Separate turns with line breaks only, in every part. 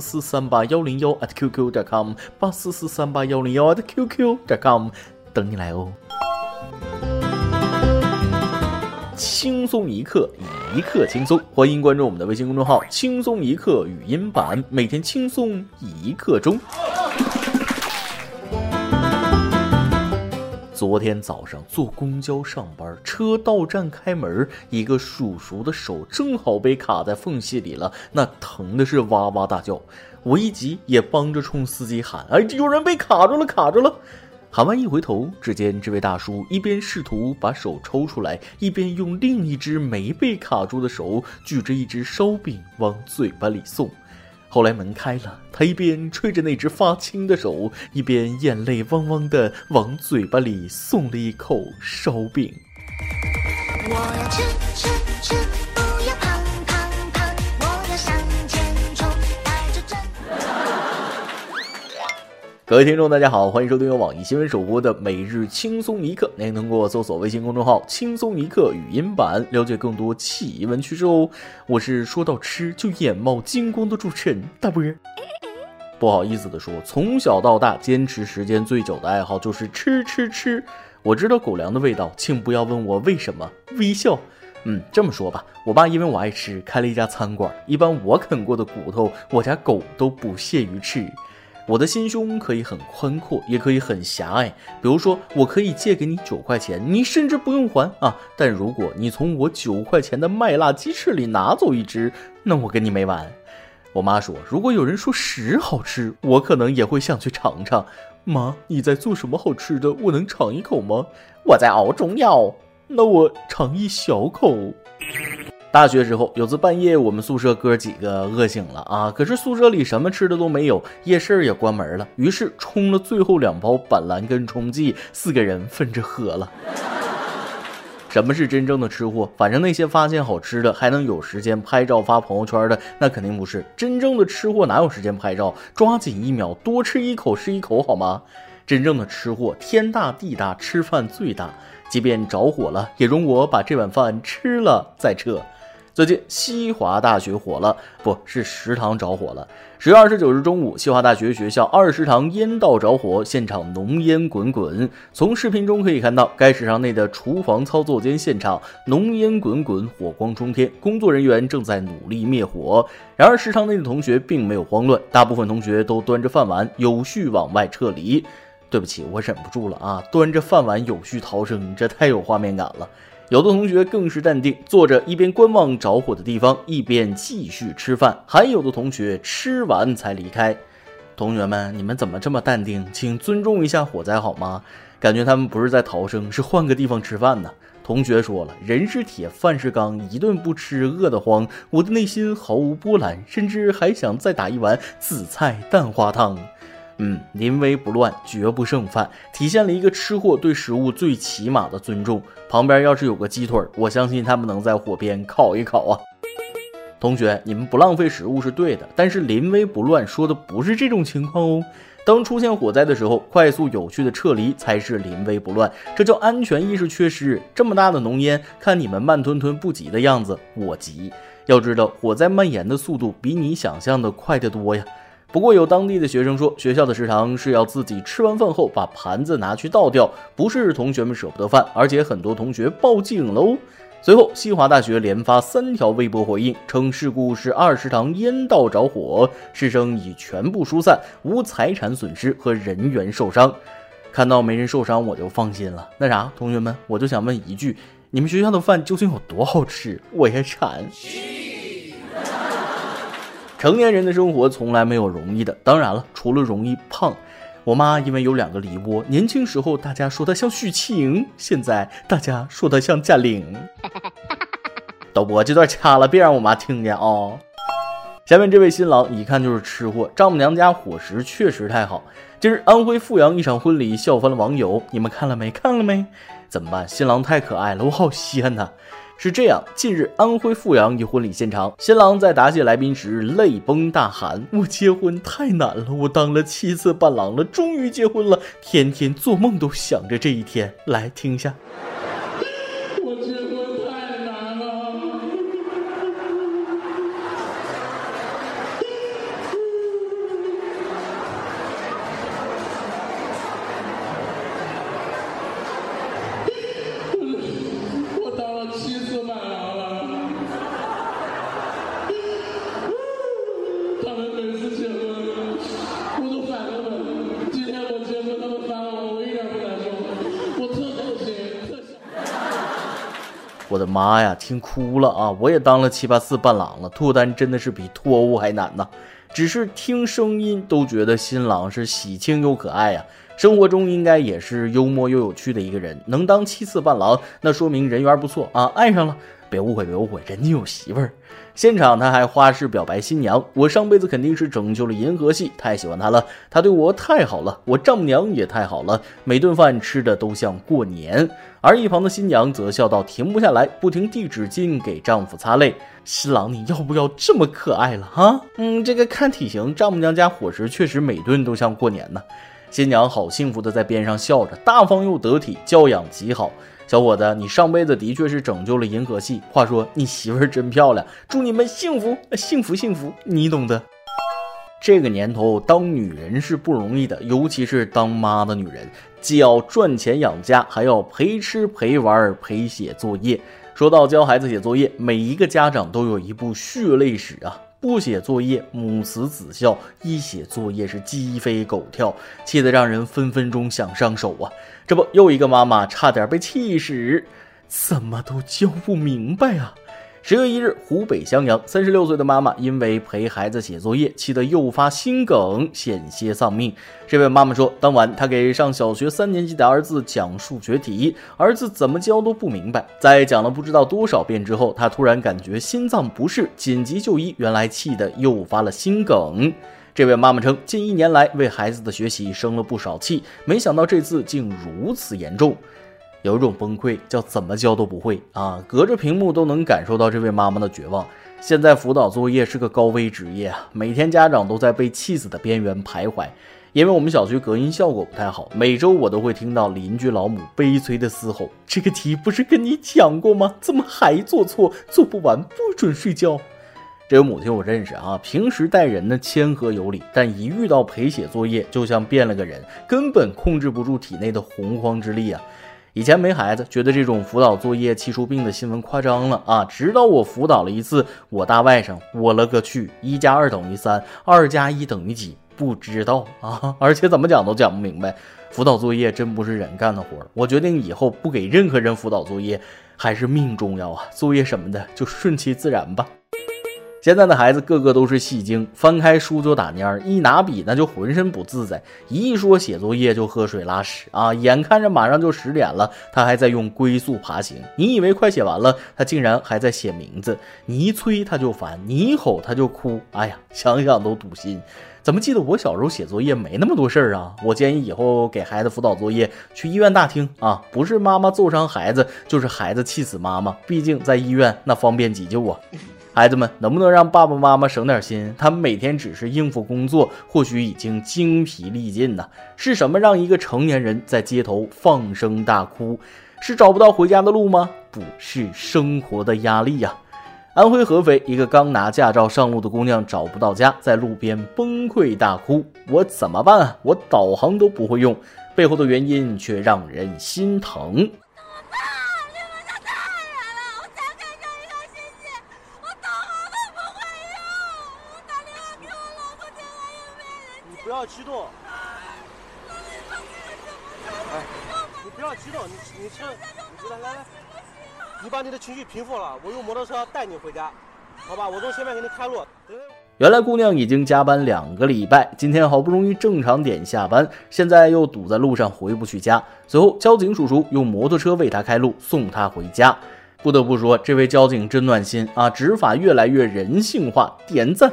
四三八幺零幺 at qq 点 com 八四四三八幺零幺 at qq 点 com 等你来哦。轻松一刻，一刻轻松，欢迎关注我们的微信公众号“轻松一刻语音版”，每天轻松一刻钟。昨天早上坐公交上班，车到站开门，一个叔叔的手正好被卡在缝隙里了，那疼的是哇哇大叫。我一急也帮着冲司机喊：“哎，有人被卡住了，卡住了！”喊完一回头，只见这位大叔一边试图把手抽出来，一边用另一只没被卡住的手举着一只烧饼往嘴巴里送。后来门开了，他一边吹着那只发青的手，一边眼泪汪汪的往嘴巴里送了一口烧饼。我要吃吃吃。各位听众，大家好，欢迎收听由网易新闻首播的每日轻松一刻。您通过搜索微信公众号“轻松一刻”语音版了解更多奇闻趣事哦。我是说到吃就眼冒金光的主持人大波。不好意思的说，从小到大坚持时间最久的爱好就是吃吃吃。我知道狗粮的味道，请不要问我为什么。微笑。嗯，这么说吧，我爸因为我爱吃，开了一家餐馆。一般我啃过的骨头，我家狗都不屑于吃。我的心胸可以很宽阔，也可以很狭隘。比如说，我可以借给你九块钱，你甚至不用还啊。但如果你从我九块钱的麦辣鸡翅里拿走一只，那我跟你没完。我妈说，如果有人说屎好吃，我可能也会想去尝尝。妈，你在做什么好吃的？我能尝一口吗？我在熬中药，那我尝一小口。大学时候，有次半夜，我们宿舍哥几个饿醒了啊，可是宿舍里什么吃的都没有，夜市也关门了，于是冲了最后两包板蓝根冲剂，四个人分着喝了。什么是真正的吃货？反正那些发现好吃的还能有时间拍照发朋友圈的，那肯定不是真正的吃货，哪有时间拍照？抓紧一秒，多吃一口是一口，好吗？真正的吃货，天大地大，吃饭最大，即便着火了，也容我把这碗饭吃了再撤。最近西华大学火了，不是食堂着火了。十月二十九日中午，西华大学学校二食堂烟道着火，现场浓烟滚滚。从视频中可以看到，该食堂内的厨房操作间现场浓烟滚滚，火光冲天，工作人员正在努力灭火。然而，食堂内的同学并没有慌乱，大部分同学都端着饭碗有序往外撤离。对不起，我忍不住了啊！端着饭碗有序逃生，这太有画面感了。有的同学更是淡定，坐着一边观望着火的地方，一边继续吃饭；还有的同学吃完才离开。同学们，你们怎么这么淡定？请尊重一下火灾好吗？感觉他们不是在逃生，是换个地方吃饭呢。同学说了，人是铁，饭是钢，一顿不吃饿得慌。我的内心毫无波澜，甚至还想再打一碗紫菜蛋花汤。嗯，临危不乱，绝不剩饭，体现了一个吃货对食物最起码的尊重。旁边要是有个鸡腿，我相信他们能在火边烤一烤啊。同学，你们不浪费食物是对的，但是临危不乱说的不是这种情况哦。当出现火灾的时候，快速有序的撤离才是临危不乱，这叫安全意识缺失。这么大的浓烟，看你们慢吞吞不急的样子，我急。要知道，火灾蔓延的速度比你想象的快得多呀。不过有当地的学生说，学校的食堂是要自己吃完饭后把盘子拿去倒掉，不是同学们舍不得饭，而且很多同学报警了哦。随后，西华大学连发三条微博回应，称事故是二食堂烟道着火，师生已全部疏散，无财产损失和人员受伤。看到没人受伤，我就放心了。那啥，同学们，我就想问一句，你们学校的饭究竟有多好吃？我也馋。成年人的生活从来没有容易的，当然了，除了容易胖。我妈因为有两个梨窝，年轻时候大家说她像许晴，现在大家说她像贾玲。导播，这段掐了，别让我妈听见啊。下面这位新郎一看就是吃货，丈母娘家伙食确实太好。今日安徽阜阳一场婚礼笑翻了网友，你们看了没？看了没？怎么办？新郎太可爱了，我好稀罕他。是这样，近日安徽阜阳一婚礼现场，新郎在答谢来宾时泪崩大喊：“我结婚太难了，我当了七次伴郎了，终于结婚了，天天做梦都想着这一天。”来听一下。我的妈呀，听哭了啊！我也当了七八次伴郎了，脱单真的是比脱欧还难呐。只是听声音都觉得新郎是喜庆又可爱呀，生活中应该也是幽默又有趣的一个人。能当七次伴郎，那说明人缘不错啊，爱上了。别误会，别误会，人家有媳妇儿。现场他还花式表白新娘：“我上辈子肯定是拯救了银河系，太喜欢他了，他对我太好了，我丈母娘也太好了，每顿饭吃的都像过年。”而一旁的新娘则笑到停不下来，不停递纸巾给丈夫擦泪。新郎，你要不要这么可爱了哈？嗯，这个看体型，丈母娘家伙食确实每顿都像过年呢。新娘好幸福的在边上笑着，大方又得体，教养极好。小伙子，你上辈子的确是拯救了银河系。话说你媳妇儿真漂亮，祝你们幸福幸福幸福，你懂的。这个年头当女人是不容易的，尤其是当妈的女人，既要赚钱养家，还要陪吃陪玩陪写作业。说到教孩子写作业，每一个家长都有一部血泪史啊。不写作业，母慈子孝；一写作业，是鸡飞狗跳，气得让人分分钟想上手啊！这不，又一个妈妈差点被气死，怎么都教不明白啊！十月一日，湖北襄阳，三十六岁的妈妈因为陪孩子写作业，气得诱发心梗，险些丧命。这位妈妈说，当晚她给上小学三年级的儿子讲数学题，儿子怎么教都不明白。在讲了不知道多少遍之后，她突然感觉心脏不适，紧急就医，原来气得诱发了心梗。这位妈妈称，近一年来为孩子的学习生了不少气，没想到这次竟如此严重。有一种崩溃叫怎么教都不会啊！隔着屏幕都能感受到这位妈妈的绝望。现在辅导作业是个高危职业啊，每天家长都在被气死的边缘徘徊。因为我们小区隔音效果不太好，每周我都会听到邻居老母悲催的嘶吼：“这个题不是跟你讲过吗？怎么还做错？做不完不准睡觉。”这位母亲我认识啊，平时待人呢谦和有礼，但一遇到陪写作业，就像变了个人，根本控制不住体内的洪荒之力啊。以前没孩子，觉得这种辅导作业气出病的新闻夸张了啊！直到我辅导了一次我大外甥，我勒个去，一加二等于三，二加一等于几？不知道啊！而且怎么讲都讲不明白。辅导作业真不是人干的活儿，我决定以后不给任何人辅导作业，还是命重要啊！作业什么的就顺其自然吧。现在的孩子个个都是戏精，翻开书就打蔫儿，一拿笔那就浑身不自在，一说写作业就喝水拉屎啊！眼看着马上就十点了，他还在用龟速爬行。你以为快写完了，他竟然还在写名字。你一催他就烦，你一吼他就哭。哎呀，想想都堵心。怎么记得我小时候写作业没那么多事儿啊？我建议以后给孩子辅导作业去医院大厅啊，不是妈妈揍伤孩子，就是孩子气死妈妈。毕竟在医院那方便急救啊。孩子们，能不能让爸爸妈妈省点心？他们每天只是应付工作，或许已经精疲力尽呢。是什么让一个成年人在街头放声大哭？是找不到回家的路吗？不是生活的压力呀。安徽合肥一个刚拿驾照上路的姑娘找不到家，在路边崩溃大哭。我怎么办啊？我导航都不会用，背后的原因却让人心疼。
不要激动，哎，你，你你先，来来来，你把你的情绪平复了，我用摩托车带你回家，好吧？我从前面给你开路。
原来姑娘已经加班两个礼拜，今天好不容易正常点下班，现在又堵在路上回不去家。随后交警叔叔用摩托车为她开路，送她回家。不得不说，这位交警真暖心啊，执法越来越人性化，点赞。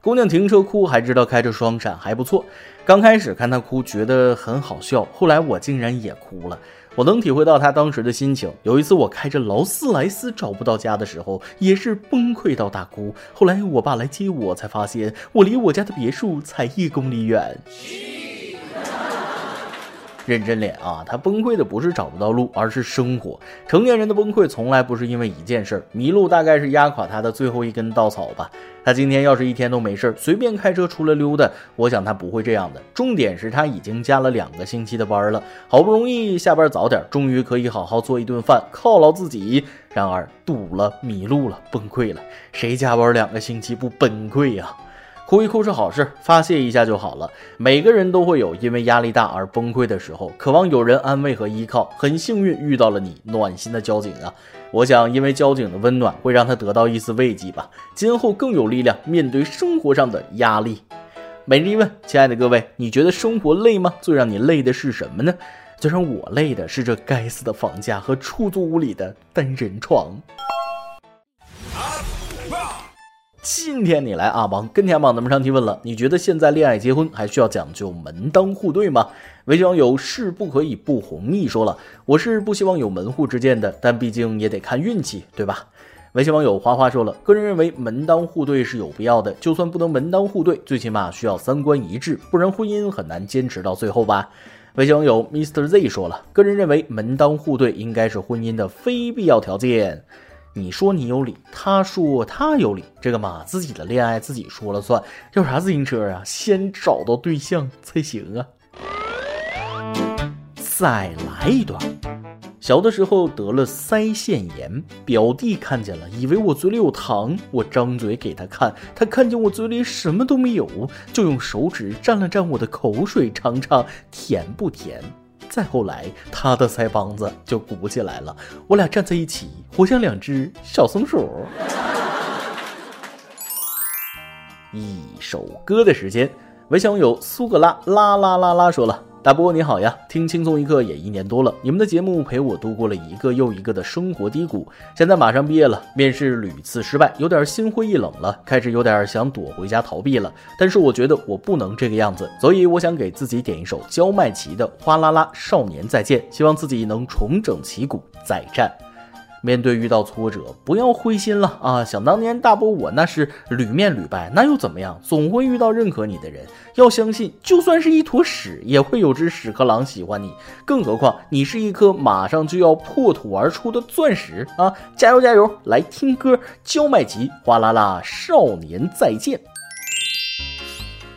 姑娘停车哭，还知道开着双闪，还不错。刚开始看她哭，觉得很好笑，后来我竟然也哭了。我能体会到他当时的心情。有一次我开着劳斯莱斯找不到家的时候，也是崩溃到大哭。后来我爸来接我，才发现我离我家的别墅才一公里远。认真脸啊，他崩溃的不是找不到路，而是生活。成年人的崩溃从来不是因为一件事儿，迷路大概是压垮他的最后一根稻草吧。他今天要是一天都没事儿，随便开车出来溜达，我想他不会这样的。重点是他已经加了两个星期的班了，好不容易下班早点，终于可以好好做一顿饭犒劳自己。然而堵了，迷路了，崩溃了。谁加班两个星期不崩溃呀？哭一哭是好事，发泄一下就好了。每个人都会有因为压力大而崩溃的时候，渴望有人安慰和依靠。很幸运遇到了你，暖心的交警啊！我想，因为交警的温暖，会让他得到一丝慰藉吧。今后更有力量面对生活上的压力。每日一问，亲爱的各位，你觉得生活累吗？最让你累的是什么呢？最让我累的是这该死的房价和出租屋里的单人床。今天你来阿王跟天榜咱们上提问了，你觉得现在恋爱结婚还需要讲究门当户对吗？微信网友是不可以不红毅说了，我是不希望有门户之见的，但毕竟也得看运气，对吧？微信网友花花说了，个人认为门当户对是有必要的，就算不能门当户对，最起码需要三观一致，不然婚姻很难坚持到最后吧。微信网友 Mr Z 说了，个人认为门当户对应该是婚姻的非必要条件。你说你有理，他说他有理，这个嘛，自己的恋爱自己说了算，要啥自行车啊？先找到对象才行啊！再来一段。小的时候得了腮腺炎，表弟看见了，以为我嘴里有糖，我张嘴给他看，他看见我嘴里什么都没有，就用手指蘸了蘸我的口水，尝尝甜不甜。再后来，他的腮帮子就鼓起来了，我俩站在一起，活像两只小松鼠。一首歌的时间，微信网友苏格拉啦啦啦啦说了。大波你好呀，听轻松一刻也一年多了，你们的节目陪我度过了一个又一个的生活低谷。现在马上毕业了，面试屡次失败，有点心灰意冷了，开始有点想躲回家逃避了。但是我觉得我不能这个样子，所以我想给自己点一首焦麦琪的《哗啦啦少年再见》，希望自己能重整旗鼓再战。面对遇到挫折，不要灰心了啊！想当年大波我那是屡面屡败，那又怎么样？总会遇到认可你的人。要相信，就算是一坨屎，也会有只屎壳郎喜欢你。更何况你是一颗马上就要破土而出的钻石啊！加油加油！来听歌，焦麦吉，哗啦啦，少年再见。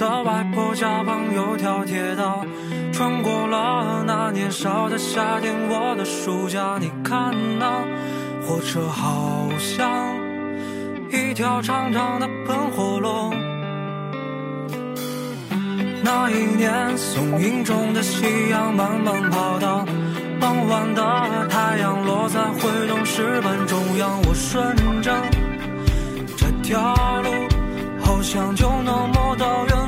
的外婆家旁有条铁道，穿过了那年少的夏天。我的暑假，你看那火车好像一条长长的喷火龙。那一年，松影中的夕阳慢慢跑到傍晚的太阳落在会动石板中央。我顺着这条路。好像就能摸到远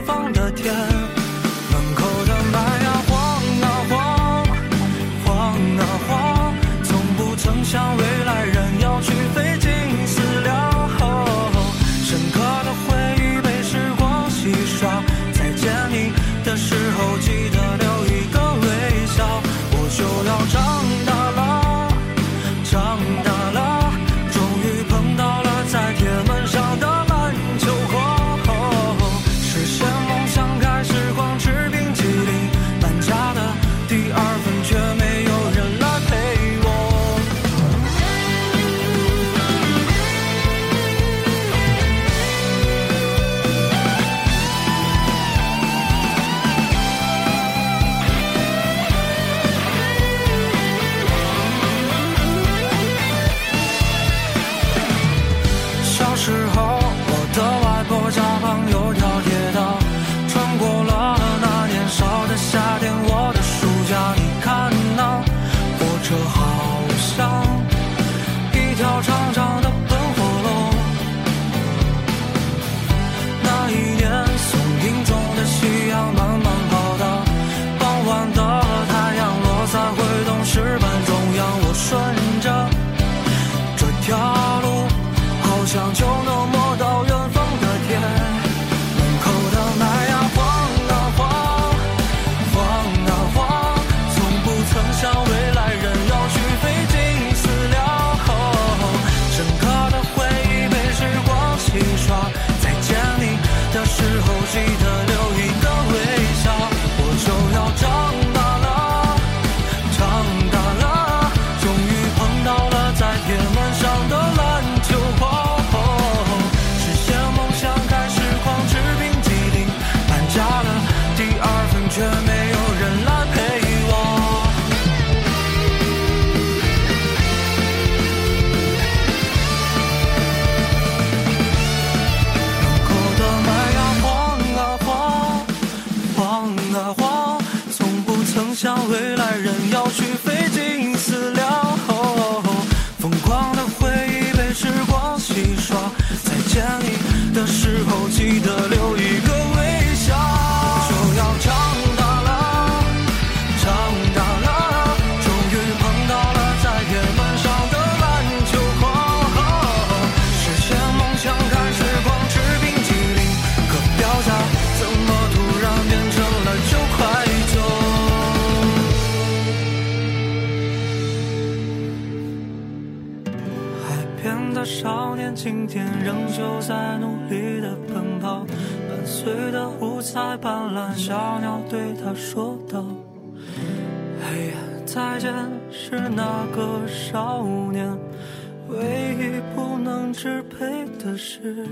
叫嚣张今天仍旧在努力的奔跑伴随着五彩斑斓小鸟对他说道哎呀再见是那个少年唯一不能支配的是